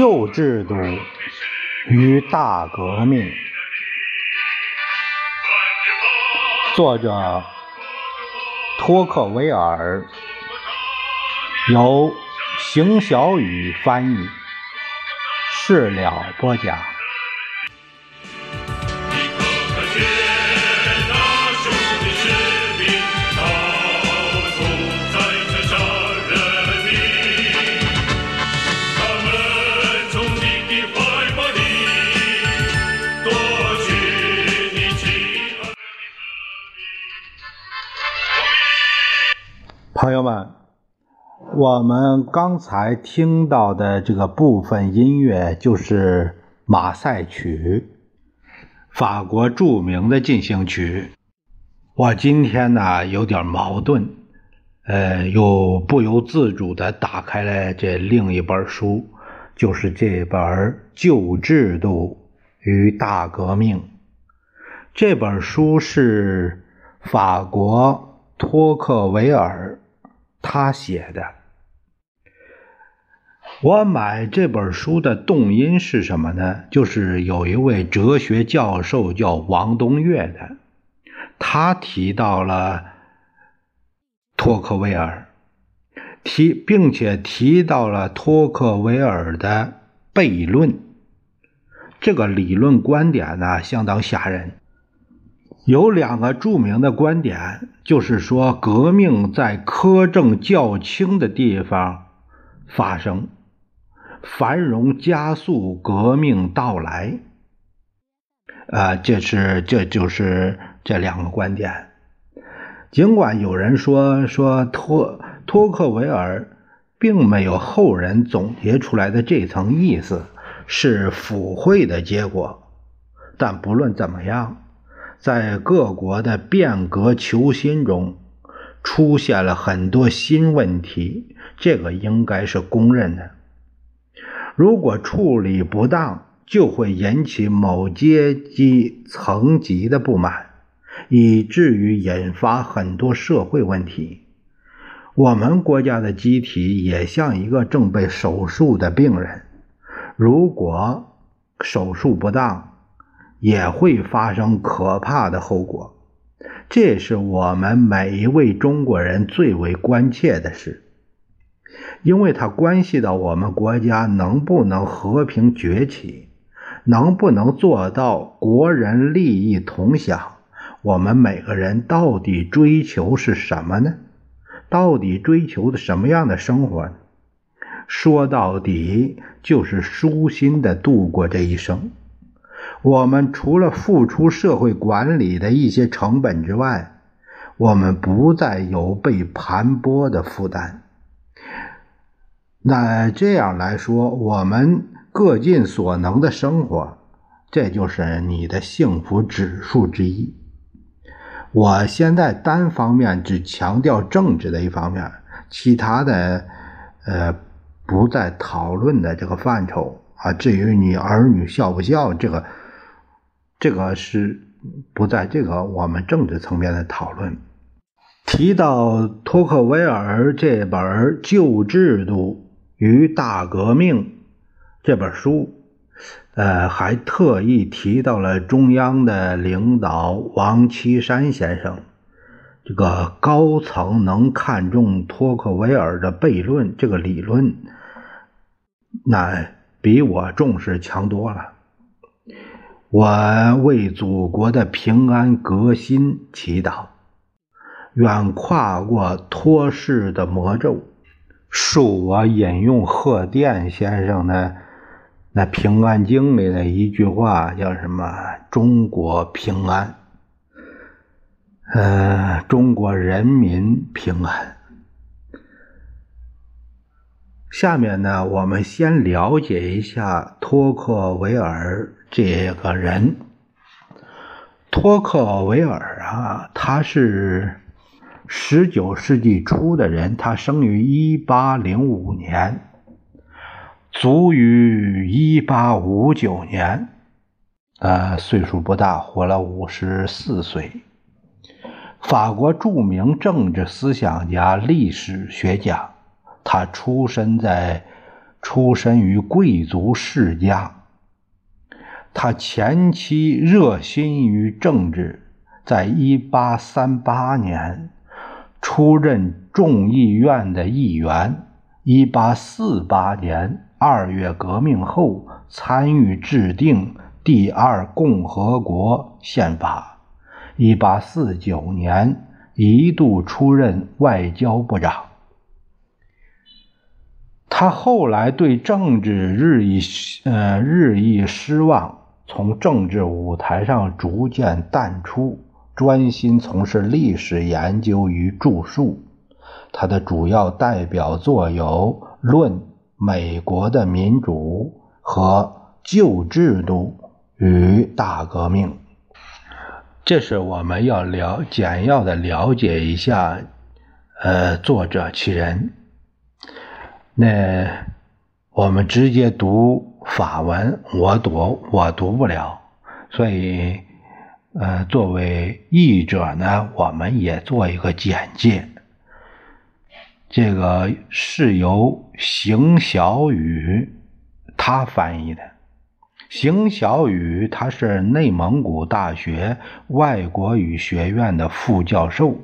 旧制度与大革命，作者托克维尔，由邢小雨翻译，事了播讲。朋友们，我们刚才听到的这个部分音乐就是《马赛曲》，法国著名的进行曲。我今天呢有点矛盾，呃，又不由自主的打开了这另一本书，就是这本《旧制度与大革命》。这本书是法国托克维尔。他写的。我买这本书的动因是什么呢？就是有一位哲学教授叫王东岳的，他提到了托克维尔，提并且提到了托克维尔的悖论。这个理论观点呢，相当吓人。有两个著名的观点，就是说革命在苛政较轻的地方发生，繁荣加速革命到来。啊，这是这就是这两个观点。尽管有人说说托托克维尔并没有后人总结出来的这层意思，是腐会的结果，但不论怎么样。在各国的变革求新中，出现了很多新问题，这个应该是公认的。如果处理不当，就会引起某阶级层级的不满，以至于引发很多社会问题。我们国家的机体也像一个正被手术的病人，如果手术不当，也会发生可怕的后果，这是我们每一位中国人最为关切的事，因为它关系到我们国家能不能和平崛起，能不能做到国人利益同享。我们每个人到底追求是什么呢？到底追求的什么样的生活呢？说到底，就是舒心的度过这一生。我们除了付出社会管理的一些成本之外，我们不再有被盘剥的负担。那这样来说，我们各尽所能的生活，这就是你的幸福指数之一。我现在单方面只强调政治的一方面，其他的，呃，不在讨论的这个范畴啊。至于你儿女孝不孝，这个。这个是不在这个我们政治层面的讨论。提到托克维尔这本《旧制度与大革命》这本书，呃，还特意提到了中央的领导王岐山先生。这个高层能看中托克维尔的悖论这个理论，那比我重视强多了。我为祖国的平安革新祈祷，愿跨过托世的魔咒。恕我引用贺电先生的那《平安经》里的一句话，叫什么？“中国平安，呃，中国人民平安。”下面呢，我们先了解一下托克维尔。这个人，托克维尔啊，他是十九世纪初的人，他生于一八零五年，卒于一八五九年，呃，岁数不大，活了五十四岁。法国著名政治思想家、历史学家，他出身在出身于贵族世家。他前期热心于政治，在一八三八年出任众议院的议员。一八四八年二月革命后，参与制定第二共和国宪法。一八四九年一度出任外交部长。他后来对政治日益呃日益失望，从政治舞台上逐渐淡出，专心从事历史研究与著述。他的主要代表作有《论美国的民主》和《旧制度与大革命》。这是我们要了简要的了解一下，呃，作者其人。那我们直接读法文，我读我读不了，所以，呃，作为译者呢，我们也做一个简介。这个是由邢小雨他翻译的。邢小雨他是内蒙古大学外国语学院的副教授、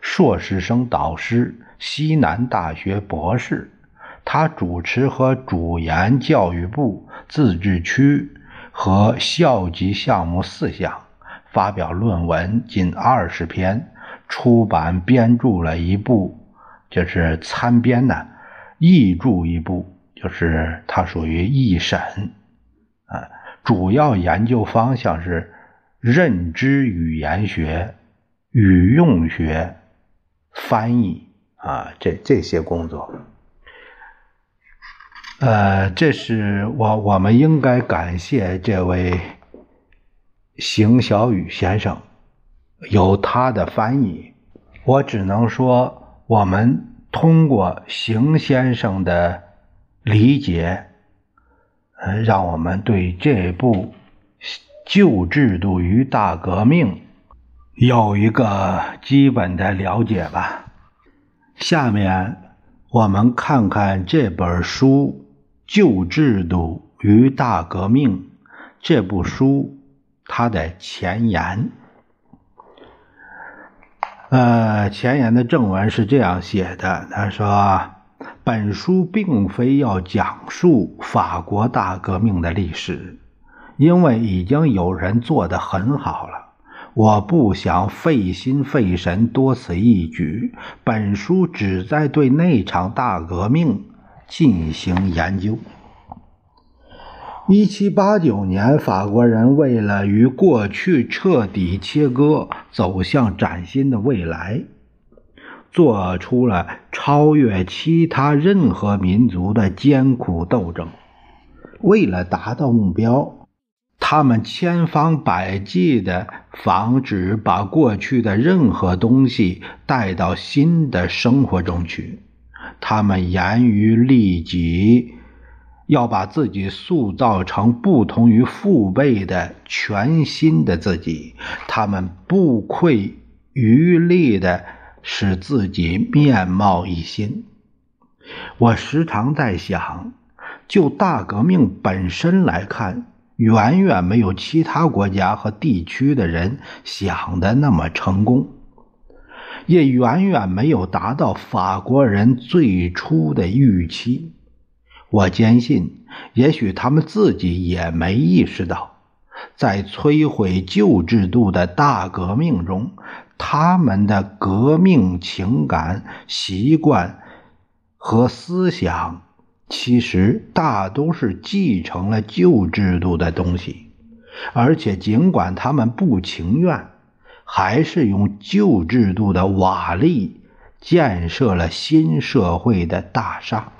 硕士生导师、西南大学博士。他主持和主研教育部自治区和校级项目四项，发表论文近二十篇，出版编著了一部。就是参编的译著一部，就是它属于译审啊，主要研究方向是认知语言学、语用学、翻译啊，这这些工作。呃，这是我我们应该感谢这位邢小雨先生，有他的翻译，我只能说。我们通过邢先生的理解，呃，让我们对这部《旧制度与大革命》有一个基本的了解吧。下面我们看看这本书《旧制度与大革命》这部书它的前言。呃，前言的正文是这样写的：他说，本书并非要讲述法国大革命的历史，因为已经有人做得很好了。我不想费心费神多此一举。本书旨在对那场大革命进行研究。一七八九年，法国人为了与过去彻底切割，走向崭新的未来，做出了超越其他任何民族的艰苦斗争。为了达到目标，他们千方百计地防止把过去的任何东西带到新的生活中去。他们严于律己。要把自己塑造成不同于父辈的全新的自己，他们不愧余力的使自己面貌一新。我时常在想，就大革命本身来看，远远没有其他国家和地区的人想的那么成功，也远远没有达到法国人最初的预期。我坚信，也许他们自己也没意识到，在摧毁旧制度的大革命中，他们的革命情感、习惯和思想，其实大都是继承了旧制度的东西，而且尽管他们不情愿，还是用旧制度的瓦砾建设了新社会的大厦。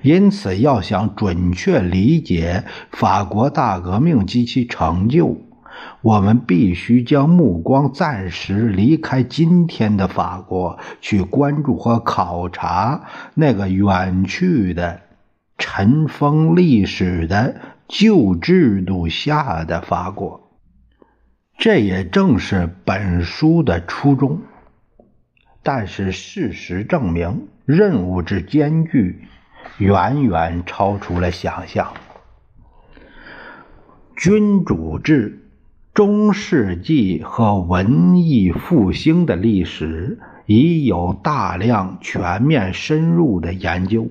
因此，要想准确理解法国大革命及其成就，我们必须将目光暂时离开今天的法国，去关注和考察那个远去的、尘封历史的旧制度下的法国。这也正是本书的初衷。但是，事实证明，任务之艰巨。远远超出了想象。君主制、中世纪和文艺复兴的历史已有大量全面深入的研究，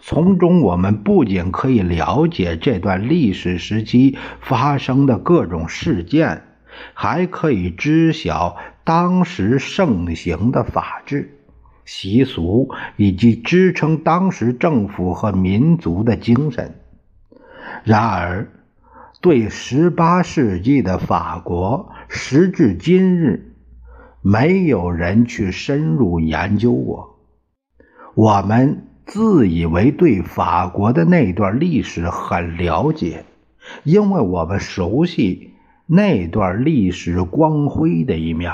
从中我们不仅可以了解这段历史时期发生的各种事件，还可以知晓当时盛行的法治、习俗以及支撑当时政府和民族的精神。然而，对十八世纪的法国，时至今日，没有人去深入研究过。我们自以为对法国的那段历史很了解，因为我们熟悉那段历史光辉的一面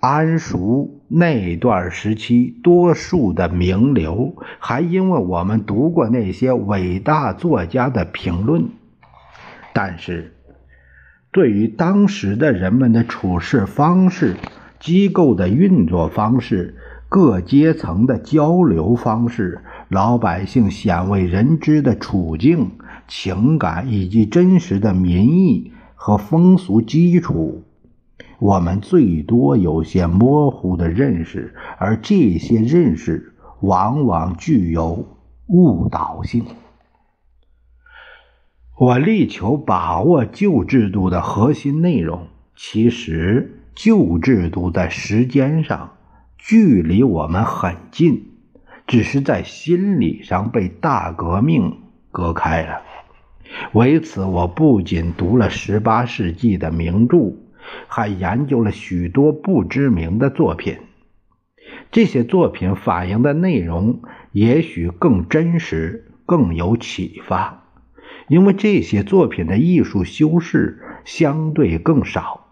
谙熟那段时期多数的名流，还因为我们读过那些伟大作家的评论。但是，对于当时的人们的处事方式、机构的运作方式、各阶层的交流方式、老百姓鲜为人知的处境、情感以及真实的民意和风俗基础，我们最多有些模糊的认识，而这些认识往往具有误导性。我力求把握旧制度的核心内容，其实旧制度在时间上距离我们很近，只是在心理上被大革命隔开了。为此，我不仅读了十八世纪的名著，还研究了许多不知名的作品。这些作品反映的内容也许更真实，更有启发。因为这些作品的艺术修饰相对更少，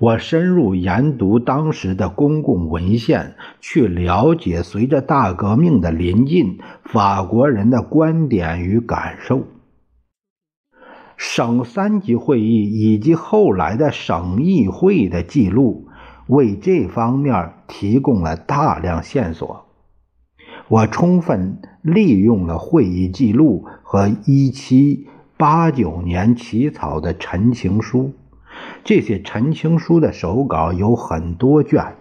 我深入研读当时的公共文献，去了解随着大革命的临近，法国人的观点与感受。省三级会议以及后来的省议会的记录，为这方面提供了大量线索。我充分利用了会议记录和1789年起草的陈情书。这些陈情书的手稿有很多卷，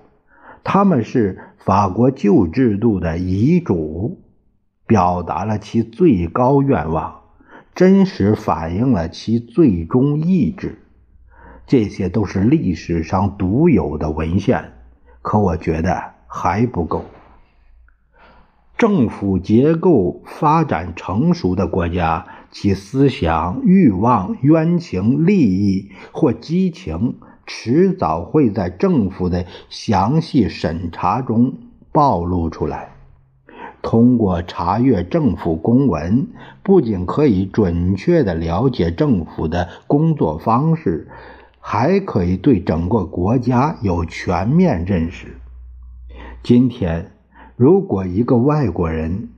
他们是法国旧制度的遗嘱，表达了其最高愿望，真实反映了其最终意志。这些都是历史上独有的文献，可我觉得还不够。政府结构发展成熟的国家，其思想、欲望、冤情、利益或激情，迟早会在政府的详细审查中暴露出来。通过查阅政府公文，不仅可以准确地了解政府的工作方式，还可以对整个国家有全面认识。今天。如果一个外国人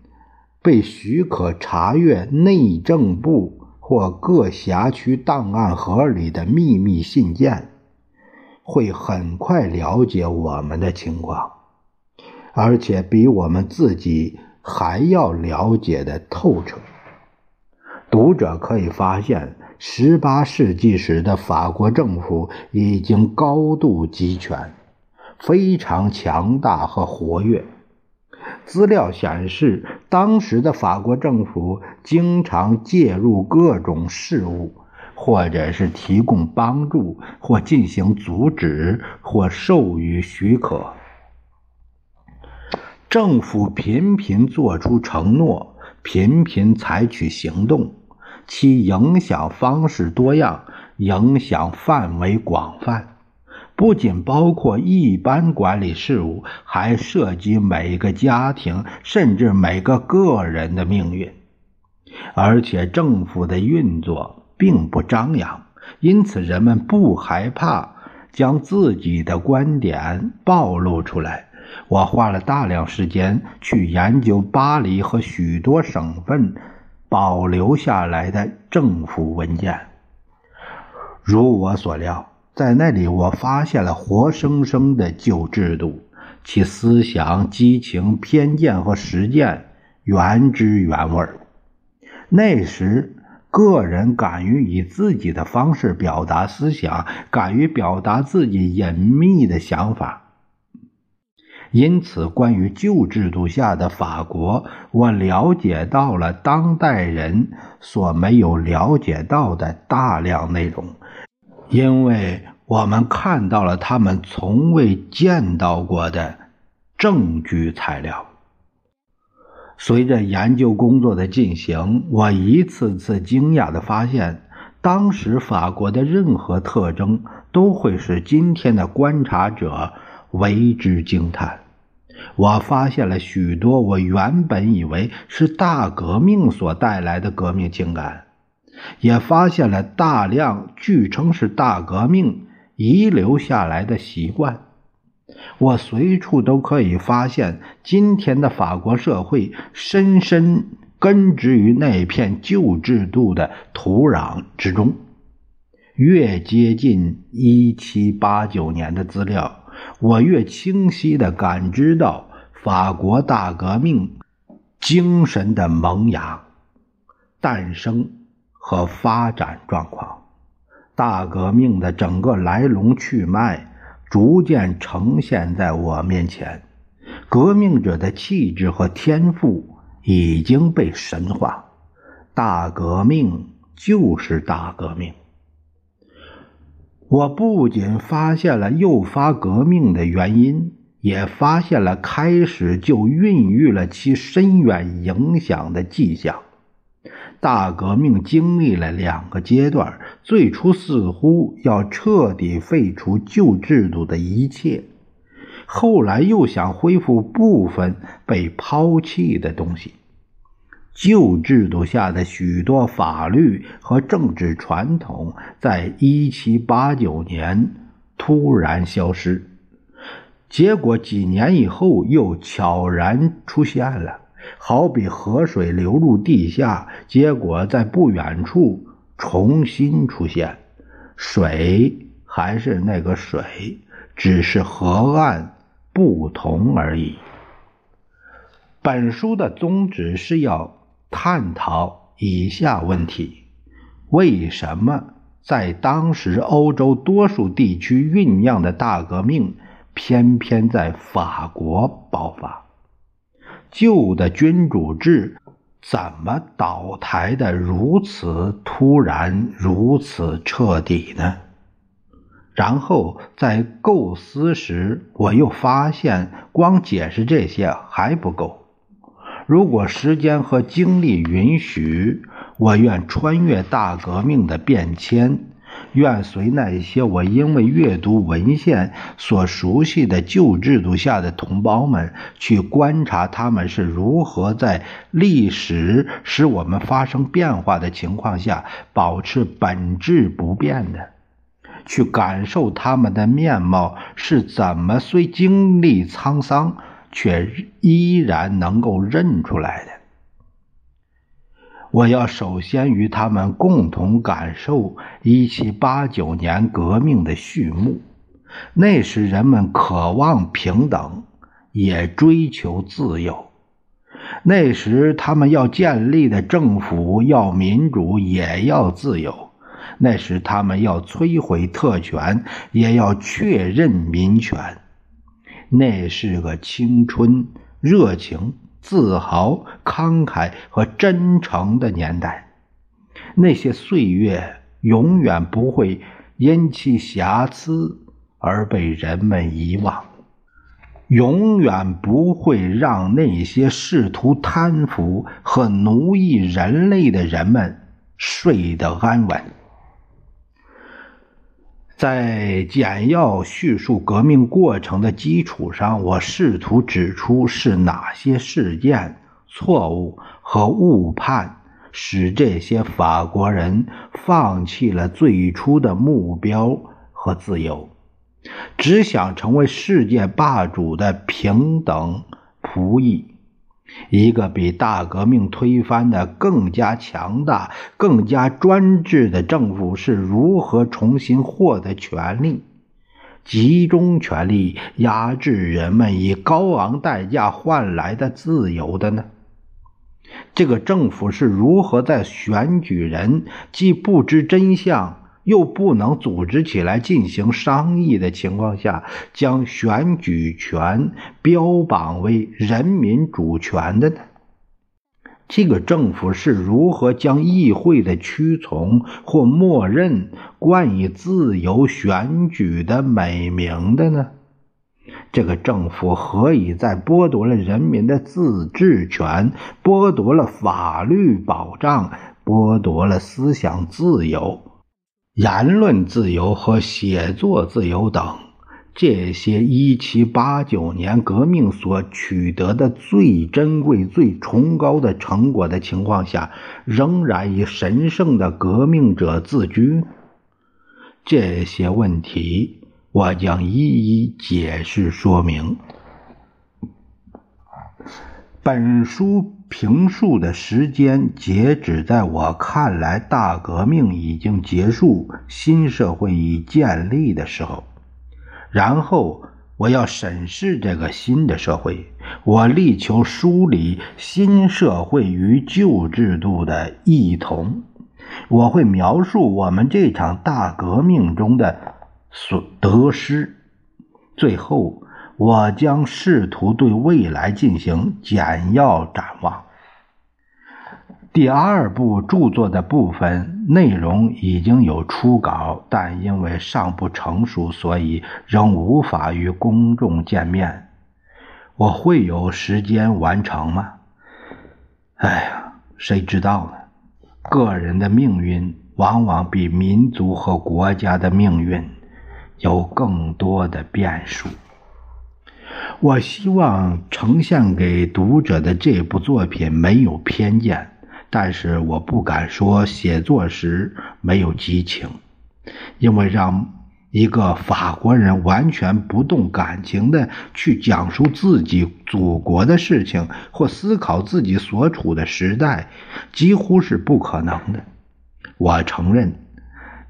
被许可查阅内政部或各辖区档案盒里的秘密信件，会很快了解我们的情况，而且比我们自己还要了解的透彻。读者可以发现，十八世纪时的法国政府已经高度集权，非常强大和活跃。资料显示，当时的法国政府经常介入各种事务，或者是提供帮助，或进行阻止，或授予许可。政府频频作出承诺，频频采取行动，其影响方式多样，影响范围广泛。不仅包括一般管理事务，还涉及每个家庭甚至每个个人的命运。而且政府的运作并不张扬，因此人们不害怕将自己的观点暴露出来。我花了大量时间去研究巴黎和许多省份保留下来的政府文件，如我所料。在那里，我发现了活生生的旧制度，其思想、激情、偏见和实践原汁原味。那时，个人敢于以自己的方式表达思想，敢于表达自己隐秘的想法。因此，关于旧制度下的法国，我了解到了当代人所没有了解到的大量内容，因为我们看到了他们从未见到过的证据材料。随着研究工作的进行，我一次次惊讶地发现，当时法国的任何特征都会使今天的观察者为之惊叹。我发现了许多我原本以为是大革命所带来的革命情感，也发现了大量据称是大革命遗留下来的习惯。我随处都可以发现，今天的法国社会深深根植于那片旧制度的土壤之中。越接近1789年的资料。我越清晰地感知到法国大革命精神的萌芽、诞生和发展状况。大革命的整个来龙去脉逐渐呈现在我面前。革命者的气质和天赋已经被神化。大革命就是大革命。我不仅发现了诱发革命的原因，也发现了开始就孕育了其深远影响的迹象。大革命经历了两个阶段：最初似乎要彻底废除旧制度的一切，后来又想恢复部分被抛弃的东西。旧制度下的许多法律和政治传统，在一七八九年突然消失，结果几年以后又悄然出现了，好比河水流入地下，结果在不远处重新出现。水还是那个水，只是河岸不同而已。本书的宗旨是要。探讨以下问题：为什么在当时欧洲多数地区酝酿的大革命，偏偏在法国爆发？旧的君主制怎么倒台的如此突然、如此彻底呢？然后在构思时，我又发现，光解释这些还不够。如果时间和精力允许，我愿穿越大革命的变迁，愿随那些我因为阅读文献所熟悉的旧制度下的同胞们，去观察他们是如何在历史使我们发生变化的情况下保持本质不变的，去感受他们的面貌是怎么虽经历沧桑。却依然能够认出来的。我要首先与他们共同感受一七八九年革命的序幕。那时人们渴望平等，也追求自由。那时他们要建立的政府要民主，也要自由。那时他们要摧毁特权，也要确认民权。那是个青春、热情、自豪、慷慨和真诚的年代。那些岁月永远不会因其瑕疵而被人们遗忘，永远不会让那些试图贪腐和奴役人类的人们睡得安稳。在简要叙述革命过程的基础上，我试图指出是哪些事件、错误和误判，使这些法国人放弃了最初的目标和自由，只想成为世界霸主的平等仆役。一个比大革命推翻的更加强大、更加专制的政府是如何重新获得权力？集中权力压制人们以高昂代价换来的自由的呢？这个政府是如何在选举人既不知真相，又不能组织起来进行商议的情况下，将选举权标榜为人民主权的呢？这个政府是如何将议会的屈从或默认冠以自由选举的美名的呢？这个政府何以在剥夺了人民的自治权、剥夺了法律保障、剥夺了思想自由、言论自由和写作自由等？这些一七八九年革命所取得的最珍贵、最崇高的成果的情况下，仍然以神圣的革命者自居。这些问题，我将一一解释说明。本书评述的时间截止在我看来，大革命已经结束，新社会已建立的时候。然后我要审视这个新的社会，我力求梳理新社会与旧制度的异同。我会描述我们这场大革命中的损得失。最后，我将试图对未来进行简要展望。第二部著作的部分内容已经有初稿，但因为尚不成熟，所以仍无法与公众见面。我会有时间完成吗？哎呀，谁知道呢？个人的命运往往比民族和国家的命运有更多的变数。我希望呈现给读者的这部作品没有偏见。但是我不敢说写作时没有激情，因为让一个法国人完全不动感情的去讲述自己祖国的事情或思考自己所处的时代，几乎是不可能的。我承认，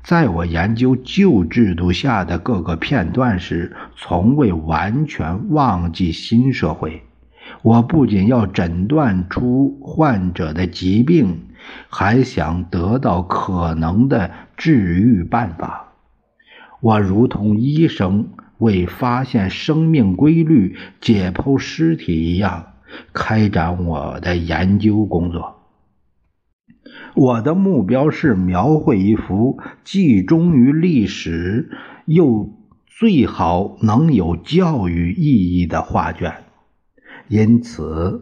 在我研究旧制度下的各个片段时，从未完全忘记新社会。我不仅要诊断出患者的疾病，还想得到可能的治愈办法。我如同医生为发现生命规律、解剖尸体一样，开展我的研究工作。我的目标是描绘一幅既忠于历史，又最好能有教育意义的画卷。因此，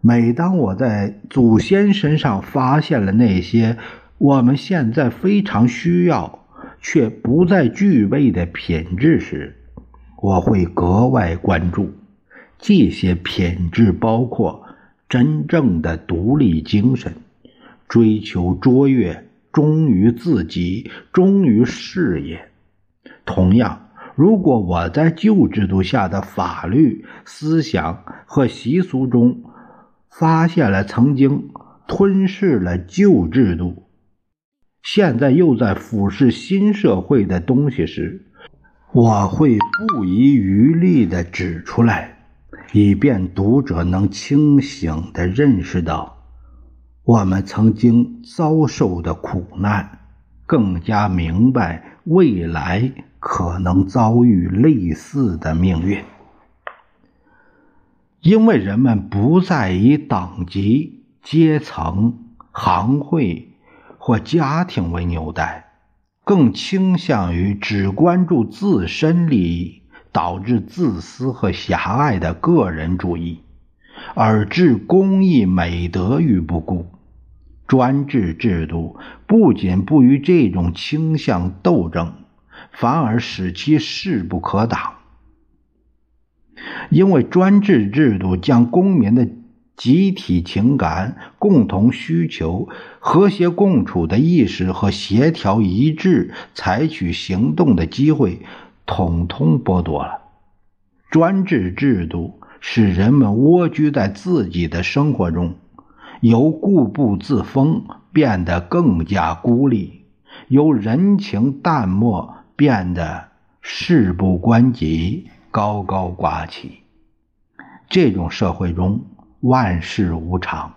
每当我在祖先身上发现了那些我们现在非常需要却不再具备的品质时，我会格外关注。这些品质包括真正的独立精神、追求卓越、忠于自己、忠于事业。同样。如果我在旧制度下的法律、思想和习俗中发现了曾经吞噬了旧制度、现在又在腐蚀新社会的东西时，我会不遗余力地指出来，以便读者能清醒地认识到我们曾经遭受的苦难，更加明白未来。可能遭遇类似的命运，因为人们不再以等级、阶层、行会或家庭为纽带，更倾向于只关注自身利益，导致自私和狭隘的个人主义，而置公益美德于不顾。专制制度不仅不与这种倾向斗争。反而使其势不可挡，因为专制制度将公民的集体情感、共同需求、和谐共处的意识和协调一致采取行动的机会，统统剥夺了。专制制度使人们蜗居在自己的生活中，由固步自封变得更加孤立，由人情淡漠。变得事不关己，高高挂起。这种社会中，万事无常，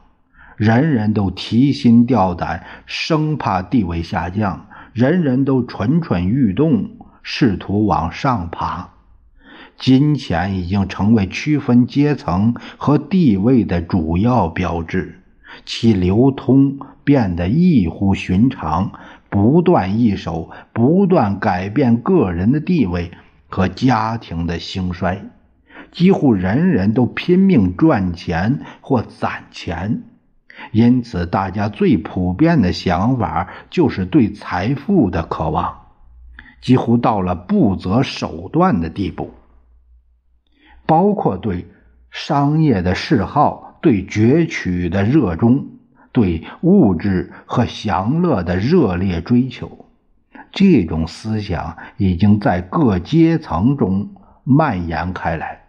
人人都提心吊胆，生怕地位下降；人人都蠢蠢欲动，试图往上爬。金钱已经成为区分阶层和地位的主要标志，其流通变得异乎寻常，不断易手，不断改变个人的地位和家庭的兴衰。几乎人人都拼命赚钱或攒钱，因此大家最普遍的想法就是对财富的渴望，几乎到了不择手段的地步。包括对商业的嗜好、对攫取的热衷、对物质和享乐的热烈追求，这种思想已经在各阶层中蔓延开来。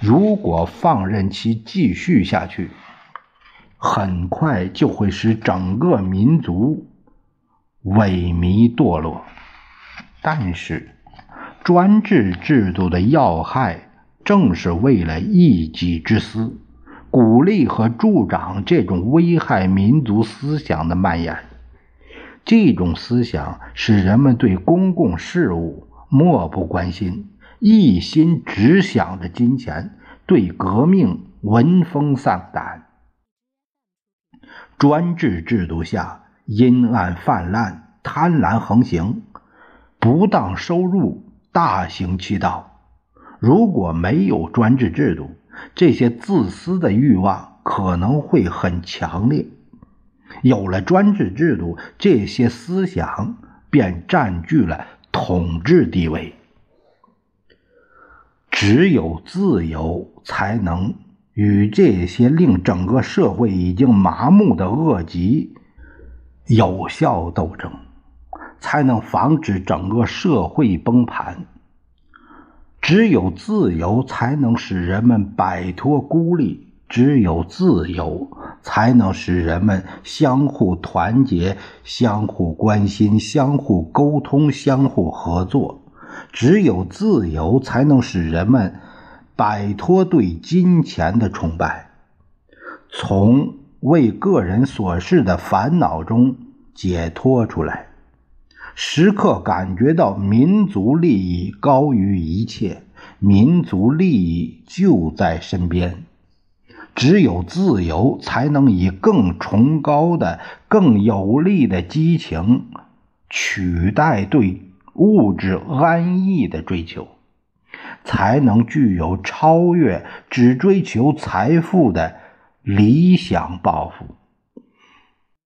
如果放任其继续下去，很快就会使整个民族萎靡堕落。但是，专制制度的要害。正是为了一己之私，鼓励和助长这种危害民族思想的蔓延。这种思想使人们对公共事务漠不关心，一心只想着金钱，对革命闻风丧胆。专制制度下，阴暗泛滥，贪婪横行，不当收入大行其道。如果没有专制制度，这些自私的欲望可能会很强烈；有了专制制度，这些思想便占据了统治地位。只有自由，才能与这些令整个社会已经麻木的恶疾有效斗争，才能防止整个社会崩盘。只有自由才能使人们摆脱孤立，只有自由才能使人们相互团结、相互关心、相互沟通、相互合作。只有自由才能使人们摆脱对金钱的崇拜，从为个人所事的烦恼中解脱出来。时刻感觉到民族利益高于一切，民族利益就在身边。只有自由，才能以更崇高的、更有力的激情取代对物质安逸的追求，才能具有超越只追求财富的理想抱负。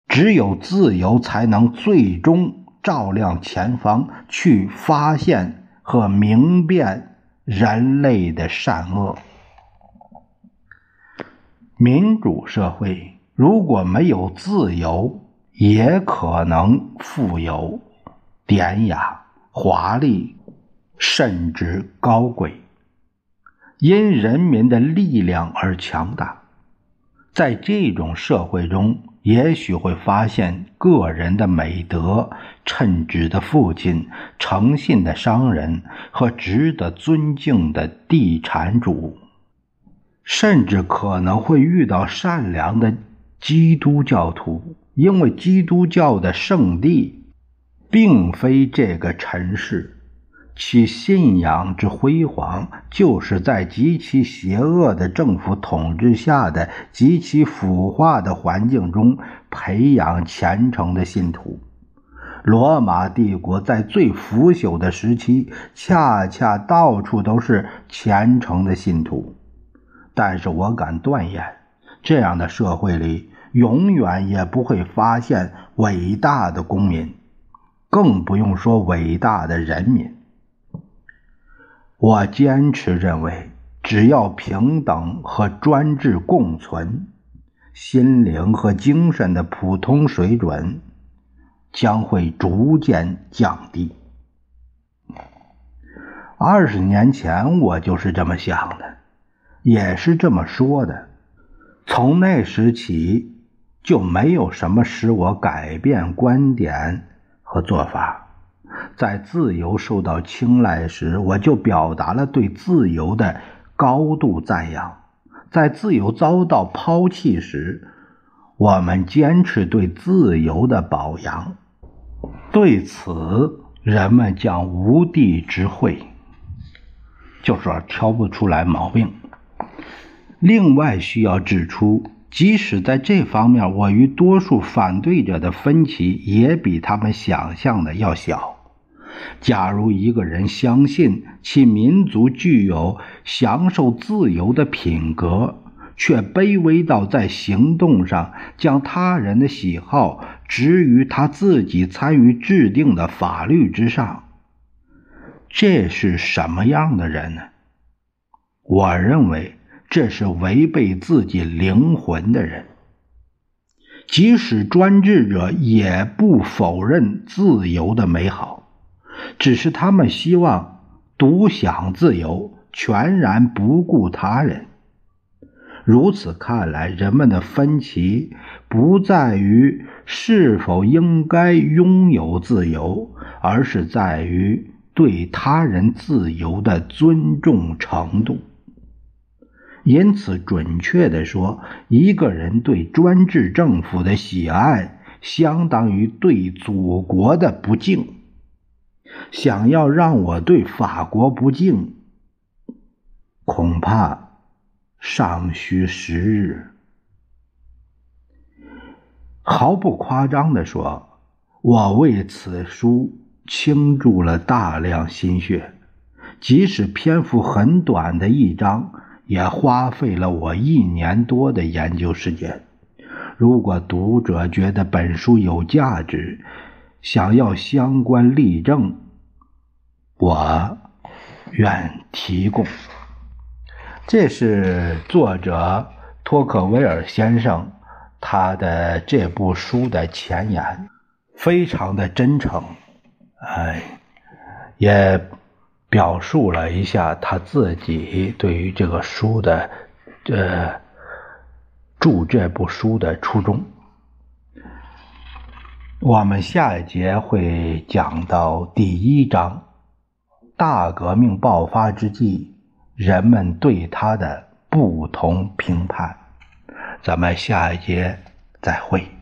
只有自由，才能最终。照亮前方，去发现和明辨人类的善恶。民主社会如果没有自由，也可能富有、典雅、华丽，甚至高贵，因人民的力量而强大。在这种社会中。也许会发现个人的美德、称职的父亲、诚信的商人和值得尊敬的地产主，甚至可能会遇到善良的基督教徒，因为基督教的圣地并非这个尘世。其信仰之辉煌，就是在极其邪恶的政府统治下的极其腐化的环境中培养虔诚的信徒。罗马帝国在最腐朽的时期，恰恰到处都是虔诚的信徒。但是我敢断言，这样的社会里永远也不会发现伟大的公民，更不用说伟大的人民。我坚持认为，只要平等和专制共存，心灵和精神的普通水准将会逐渐降低。二十年前，我就是这么想的，也是这么说的。从那时起，就没有什么使我改变观点和做法。在自由受到青睐时，我就表达了对自由的高度赞扬；在自由遭到抛弃时，我们坚持对自由的保养。对此，人们将无地之会，就说挑不出来毛病。另外需要指出，即使在这方面，我与多数反对者的分歧也比他们想象的要小。假如一个人相信其民族具有享受自由的品格，却卑微到在行动上将他人的喜好置于他自己参与制定的法律之上，这是什么样的人呢？我认为。这是违背自己灵魂的人。即使专制者也不否认自由的美好，只是他们希望独享自由，全然不顾他人。如此看来，人们的分歧不在于是否应该拥有自由，而是在于对他人自由的尊重程度。因此，准确地说，一个人对专制政府的喜爱，相当于对祖国的不敬。想要让我对法国不敬，恐怕尚需时日。毫不夸张地说，我为此书倾注了大量心血，即使篇幅很短的一章。也花费了我一年多的研究时间。如果读者觉得本书有价值，想要相关例证，我愿提供。这是作者托克维尔先生他的这部书的前言，非常的真诚，哎，也。表述了一下他自己对于这个书的，呃，著这部书的初衷。我们下一节会讲到第一章，大革命爆发之际，人们对他的不同评判。咱们下一节再会。